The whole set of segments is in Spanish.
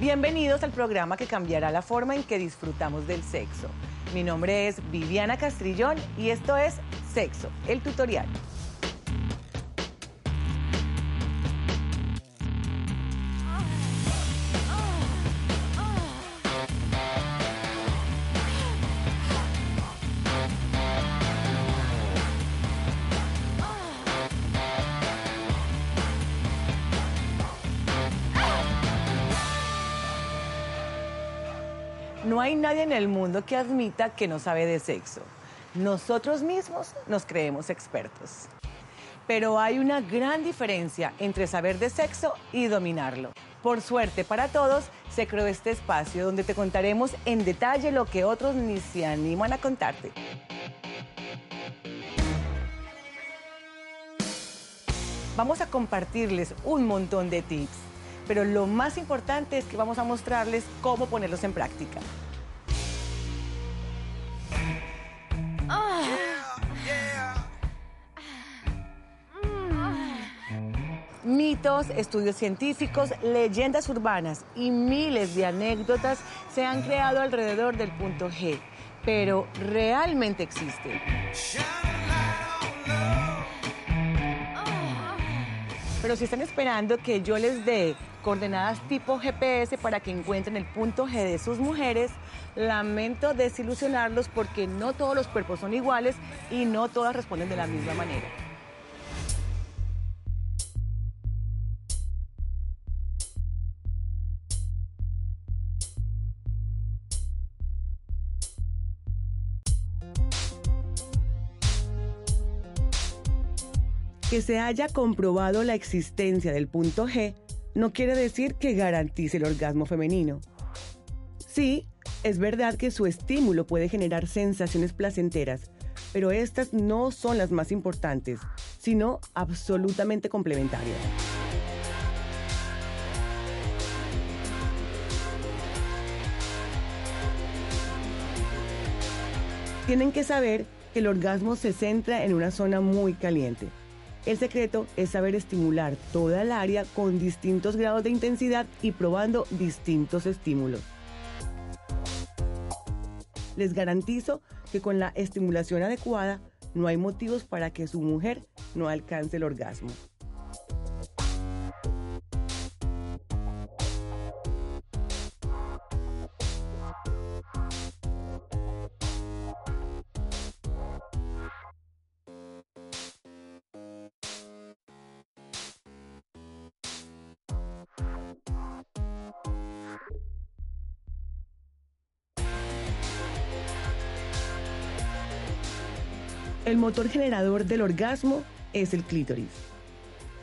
Bienvenidos al programa que cambiará la forma en que disfrutamos del sexo. Mi nombre es Viviana Castrillón y esto es Sexo, el tutorial. Nadie en el mundo que admita que no sabe de sexo. Nosotros mismos nos creemos expertos. Pero hay una gran diferencia entre saber de sexo y dominarlo. Por suerte para todos, se creó este espacio donde te contaremos en detalle lo que otros ni se animan a contarte. Vamos a compartirles un montón de tips, pero lo más importante es que vamos a mostrarles cómo ponerlos en práctica. Estudios científicos, leyendas urbanas y miles de anécdotas se han creado alrededor del punto G, pero realmente existe. Pero si están esperando que yo les dé coordenadas tipo GPS para que encuentren el punto G de sus mujeres, lamento desilusionarlos porque no todos los cuerpos son iguales y no todas responden de la misma manera. Que se haya comprobado la existencia del punto G no quiere decir que garantice el orgasmo femenino. Sí, es verdad que su estímulo puede generar sensaciones placenteras, pero estas no son las más importantes, sino absolutamente complementarias. Tienen que saber que el orgasmo se centra en una zona muy caliente. El secreto es saber estimular toda el área con distintos grados de intensidad y probando distintos estímulos. Les garantizo que con la estimulación adecuada no hay motivos para que su mujer no alcance el orgasmo. El motor generador del orgasmo es el clítoris.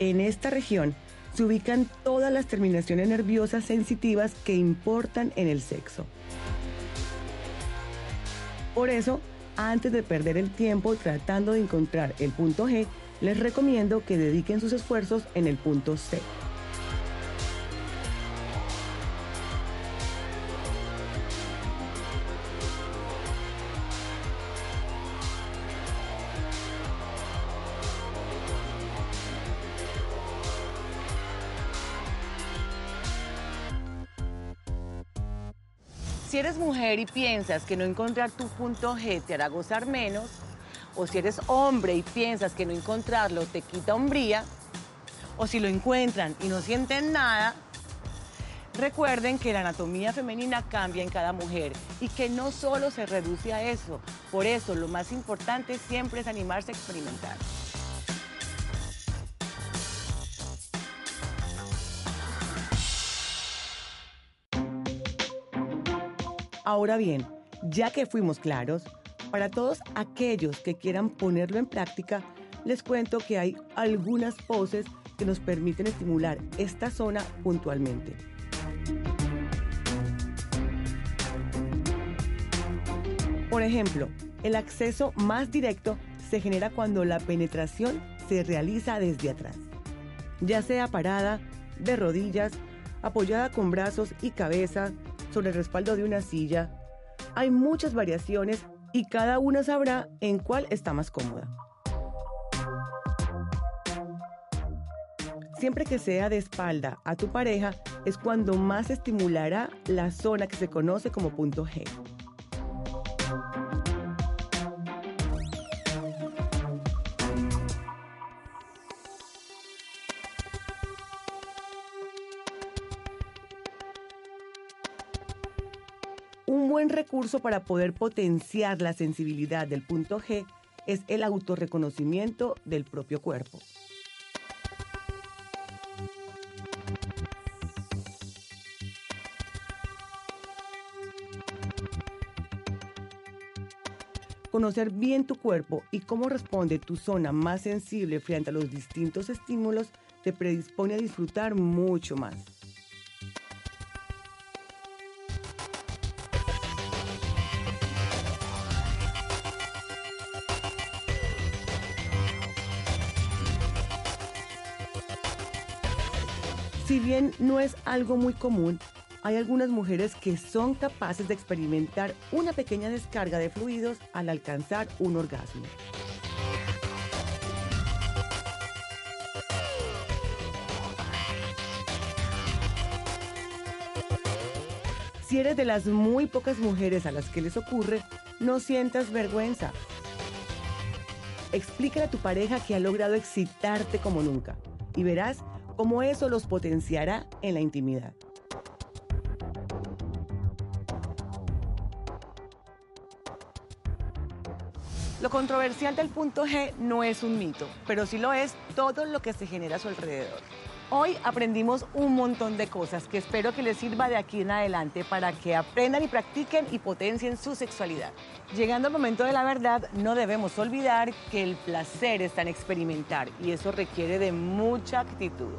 En esta región se ubican todas las terminaciones nerviosas sensitivas que importan en el sexo. Por eso, antes de perder el tiempo tratando de encontrar el punto G, les recomiendo que dediquen sus esfuerzos en el punto C. mujer y piensas que no encontrar tu punto G te hará gozar menos, o si eres hombre y piensas que no encontrarlo te quita hombría, o si lo encuentran y no sienten nada, recuerden que la anatomía femenina cambia en cada mujer y que no solo se reduce a eso. Por eso lo más importante siempre es animarse a experimentar. Ahora bien, ya que fuimos claros, para todos aquellos que quieran ponerlo en práctica, les cuento que hay algunas poses que nos permiten estimular esta zona puntualmente. Por ejemplo, el acceso más directo se genera cuando la penetración se realiza desde atrás, ya sea parada, de rodillas, apoyada con brazos y cabeza, sobre el respaldo de una silla. Hay muchas variaciones y cada una sabrá en cuál está más cómoda. Siempre que sea de espalda a tu pareja es cuando más estimulará la zona que se conoce como punto G. recurso para poder potenciar la sensibilidad del punto G es el autorreconocimiento del propio cuerpo. Conocer bien tu cuerpo y cómo responde tu zona más sensible frente a los distintos estímulos te predispone a disfrutar mucho más. Bien no es algo muy común, hay algunas mujeres que son capaces de experimentar una pequeña descarga de fluidos al alcanzar un orgasmo. Si eres de las muy pocas mujeres a las que les ocurre, no sientas vergüenza. Explícale a tu pareja que ha logrado excitarte como nunca y verás cómo eso los potenciará en la intimidad. Lo controversial del punto G no es un mito, pero sí lo es todo lo que se genera a su alrededor. Hoy aprendimos un montón de cosas que espero que les sirva de aquí en adelante para que aprendan y practiquen y potencien su sexualidad. Llegando al momento de la verdad, no debemos olvidar que el placer está en experimentar y eso requiere de mucha actitud.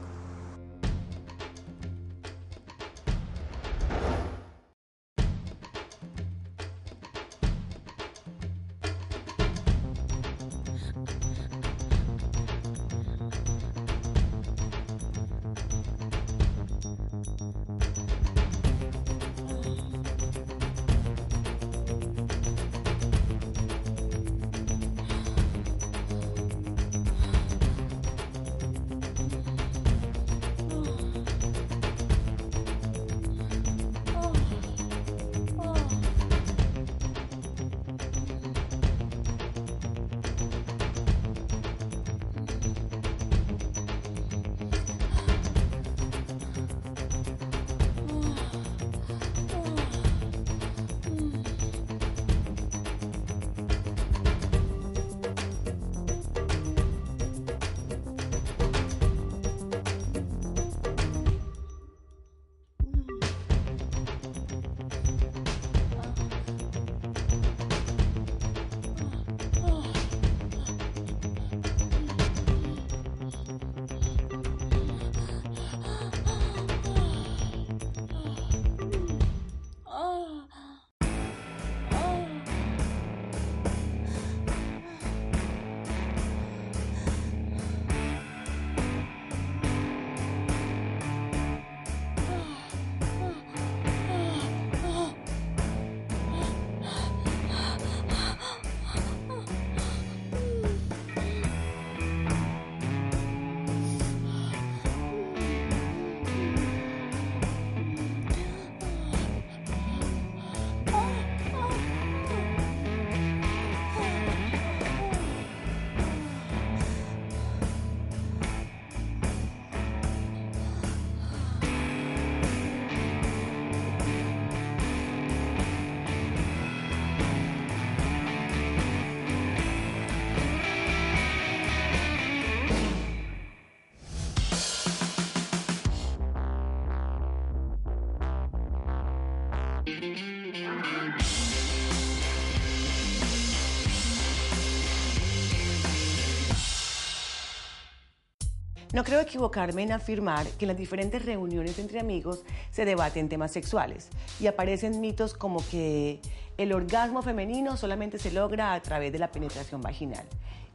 No creo equivocarme en afirmar que en las diferentes reuniones entre amigos se debaten temas sexuales y aparecen mitos como que el orgasmo femenino solamente se logra a través de la penetración vaginal.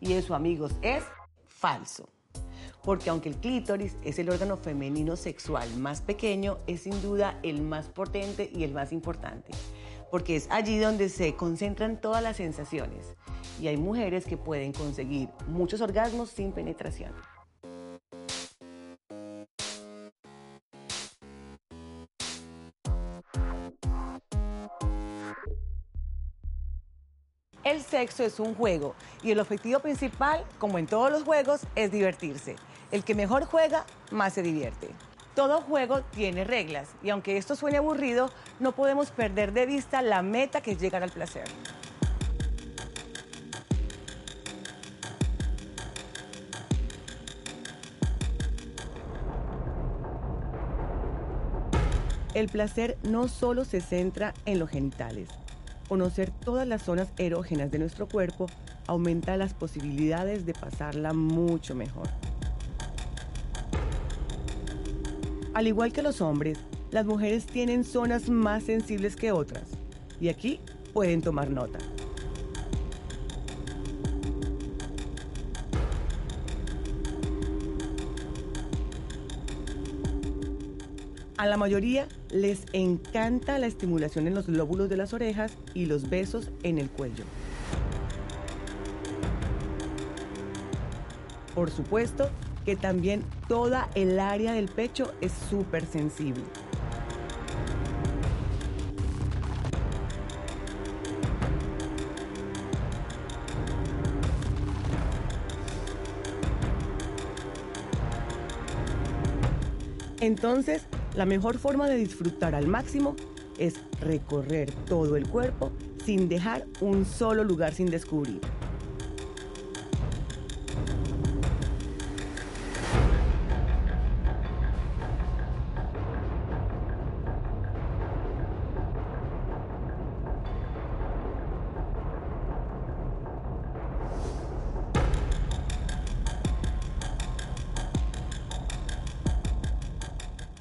Y eso, amigos, es falso. Porque aunque el clítoris es el órgano femenino sexual más pequeño, es sin duda el más potente y el más importante. Porque es allí donde se concentran todas las sensaciones. Y hay mujeres que pueden conseguir muchos orgasmos sin penetración. El sexo es un juego y el objetivo principal, como en todos los juegos, es divertirse. El que mejor juega, más se divierte. Todo juego tiene reglas y aunque esto suene aburrido, no podemos perder de vista la meta que es llegar al placer. El placer no solo se centra en los genitales, Conocer todas las zonas erógenas de nuestro cuerpo aumenta las posibilidades de pasarla mucho mejor. Al igual que los hombres, las mujeres tienen zonas más sensibles que otras y aquí pueden tomar nota. A la mayoría les encanta la estimulación en los lóbulos de las orejas y los besos en el cuello. Por supuesto que también toda el área del pecho es súper sensible. Entonces, la mejor forma de disfrutar al máximo es recorrer todo el cuerpo sin dejar un solo lugar sin descubrir.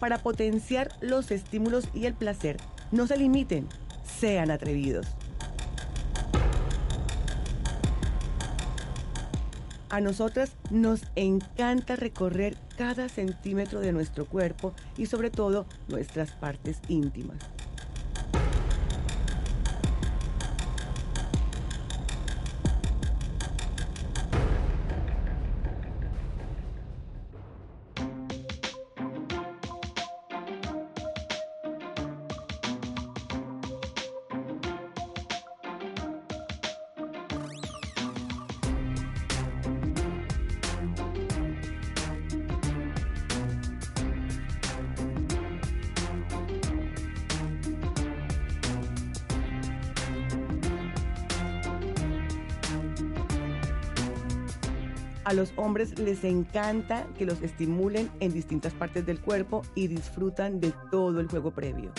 Para potenciar los estímulos y el placer. No se limiten, sean atrevidos. A nosotras nos encanta recorrer cada centímetro de nuestro cuerpo y sobre todo nuestras partes íntimas. A los hombres les encanta que los estimulen en distintas partes del cuerpo y disfrutan de todo el juego previo.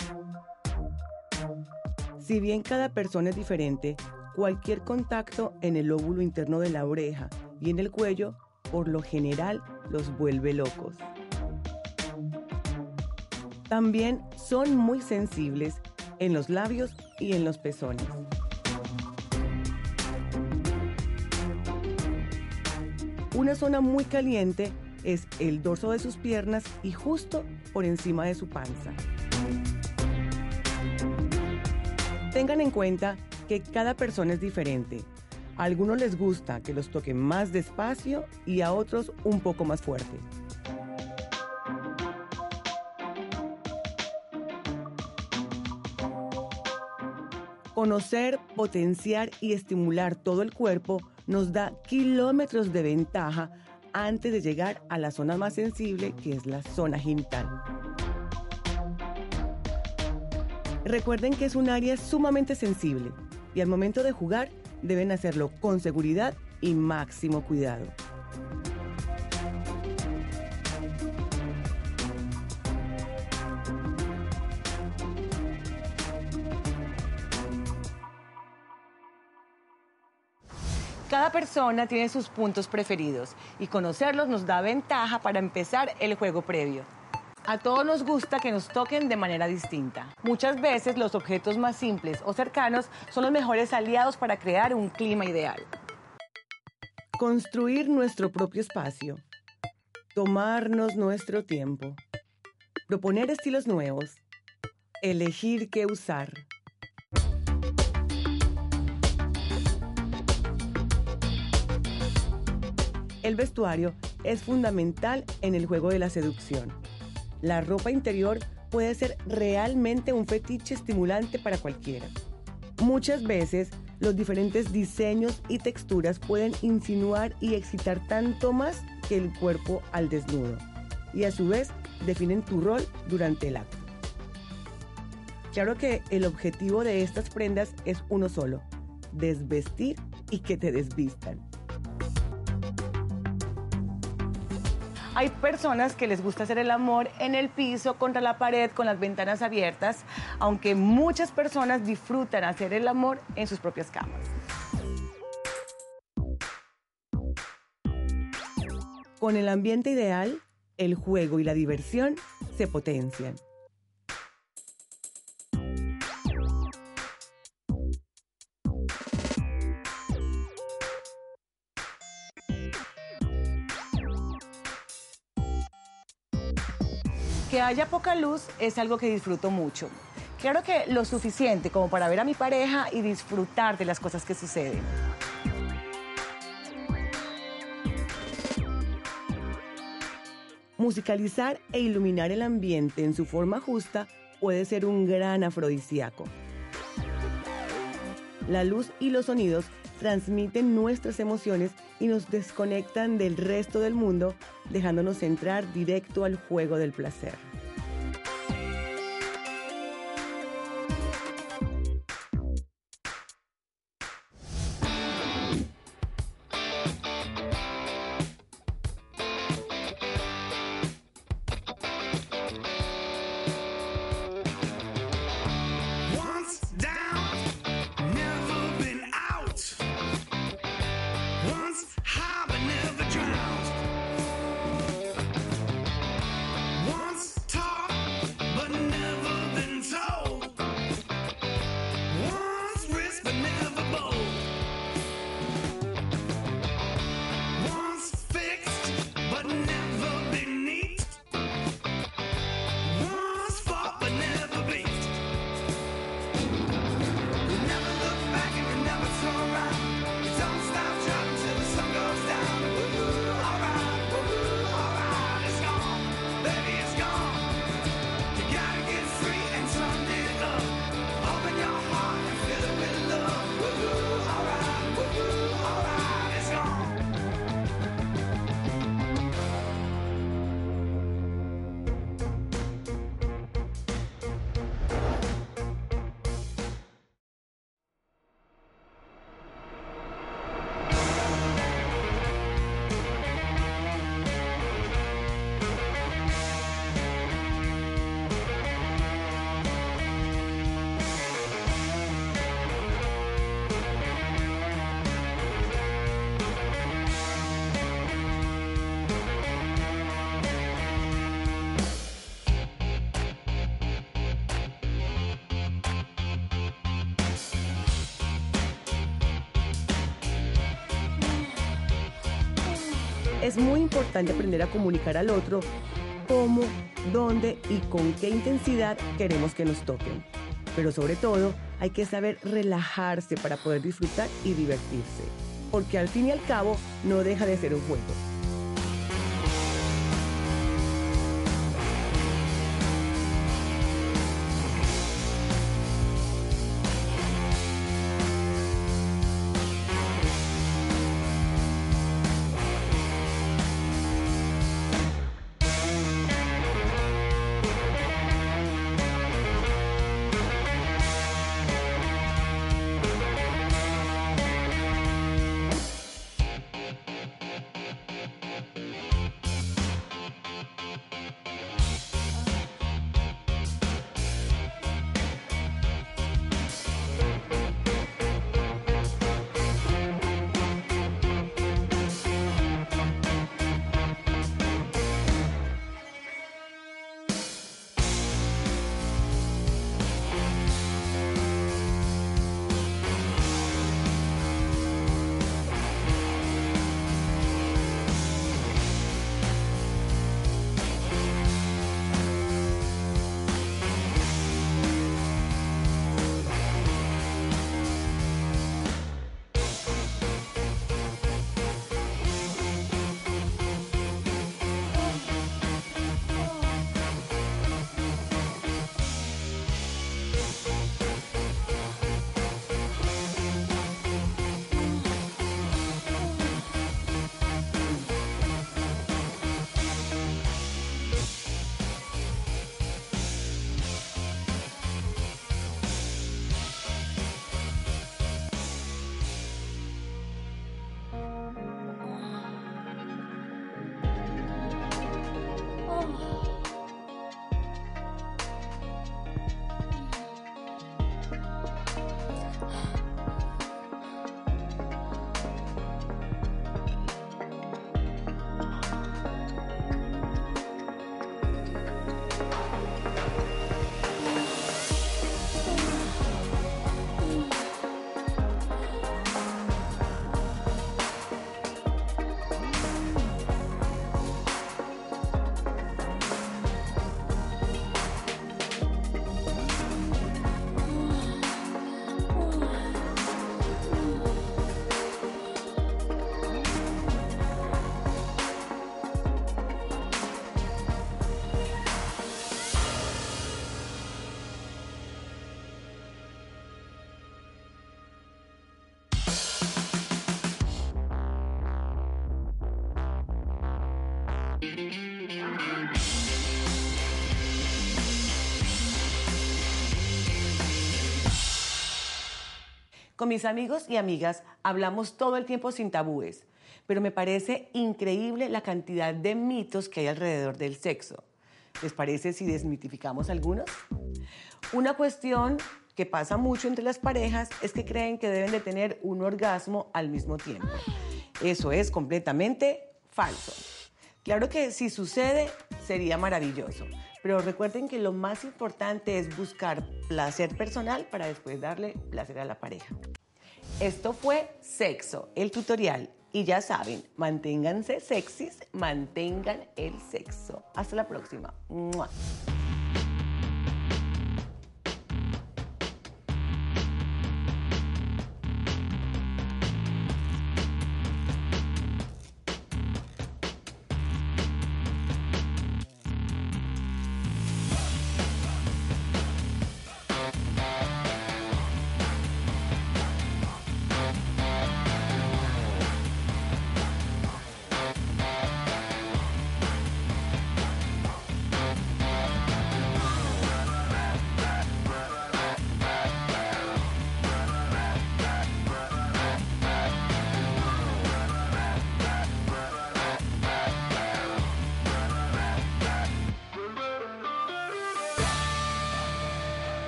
Si bien cada persona es diferente, cualquier contacto en el óvulo interno de la oreja y en el cuello, por lo general, los vuelve locos. También son muy sensibles en los labios y en los pezones. Una zona muy caliente es el dorso de sus piernas y justo por encima de su panza. Tengan en cuenta que cada persona es diferente. A algunos les gusta que los toquen más despacio y a otros un poco más fuerte. Conocer, potenciar y estimular todo el cuerpo nos da kilómetros de ventaja antes de llegar a la zona más sensible que es la zona genital. Recuerden que es un área sumamente sensible y al momento de jugar deben hacerlo con seguridad y máximo cuidado. Cada persona tiene sus puntos preferidos y conocerlos nos da ventaja para empezar el juego previo. A todos nos gusta que nos toquen de manera distinta. Muchas veces los objetos más simples o cercanos son los mejores aliados para crear un clima ideal. Construir nuestro propio espacio. Tomarnos nuestro tiempo. Proponer estilos nuevos. Elegir qué usar. El vestuario es fundamental en el juego de la seducción. La ropa interior puede ser realmente un fetiche estimulante para cualquiera. Muchas veces los diferentes diseños y texturas pueden insinuar y excitar tanto más que el cuerpo al desnudo y a su vez definen tu rol durante el acto. Claro que el objetivo de estas prendas es uno solo, desvestir y que te desvistan. Hay personas que les gusta hacer el amor en el piso, contra la pared, con las ventanas abiertas, aunque muchas personas disfrutan hacer el amor en sus propias camas. Con el ambiente ideal, el juego y la diversión se potencian. Que haya poca luz es algo que disfruto mucho. Claro que lo suficiente como para ver a mi pareja y disfrutar de las cosas que suceden. Musicalizar e iluminar el ambiente en su forma justa puede ser un gran afrodisíaco. La luz y los sonidos transmiten nuestras emociones y nos desconectan del resto del mundo, dejándonos entrar directo al juego del placer. Es muy importante aprender a comunicar al otro cómo, dónde y con qué intensidad queremos que nos toquen. Pero sobre todo, hay que saber relajarse para poder disfrutar y divertirse. Porque al fin y al cabo, no deja de ser un juego. Con mis amigos y amigas hablamos todo el tiempo sin tabúes, pero me parece increíble la cantidad de mitos que hay alrededor del sexo. ¿Les parece si desmitificamos algunos? Una cuestión que pasa mucho entre las parejas es que creen que deben de tener un orgasmo al mismo tiempo. Eso es completamente falso. Claro que si sucede sería maravilloso, pero recuerden que lo más importante es buscar placer personal para después darle placer a la pareja. Esto fue Sexo, el tutorial. Y ya saben, manténganse sexys, mantengan el sexo. Hasta la próxima.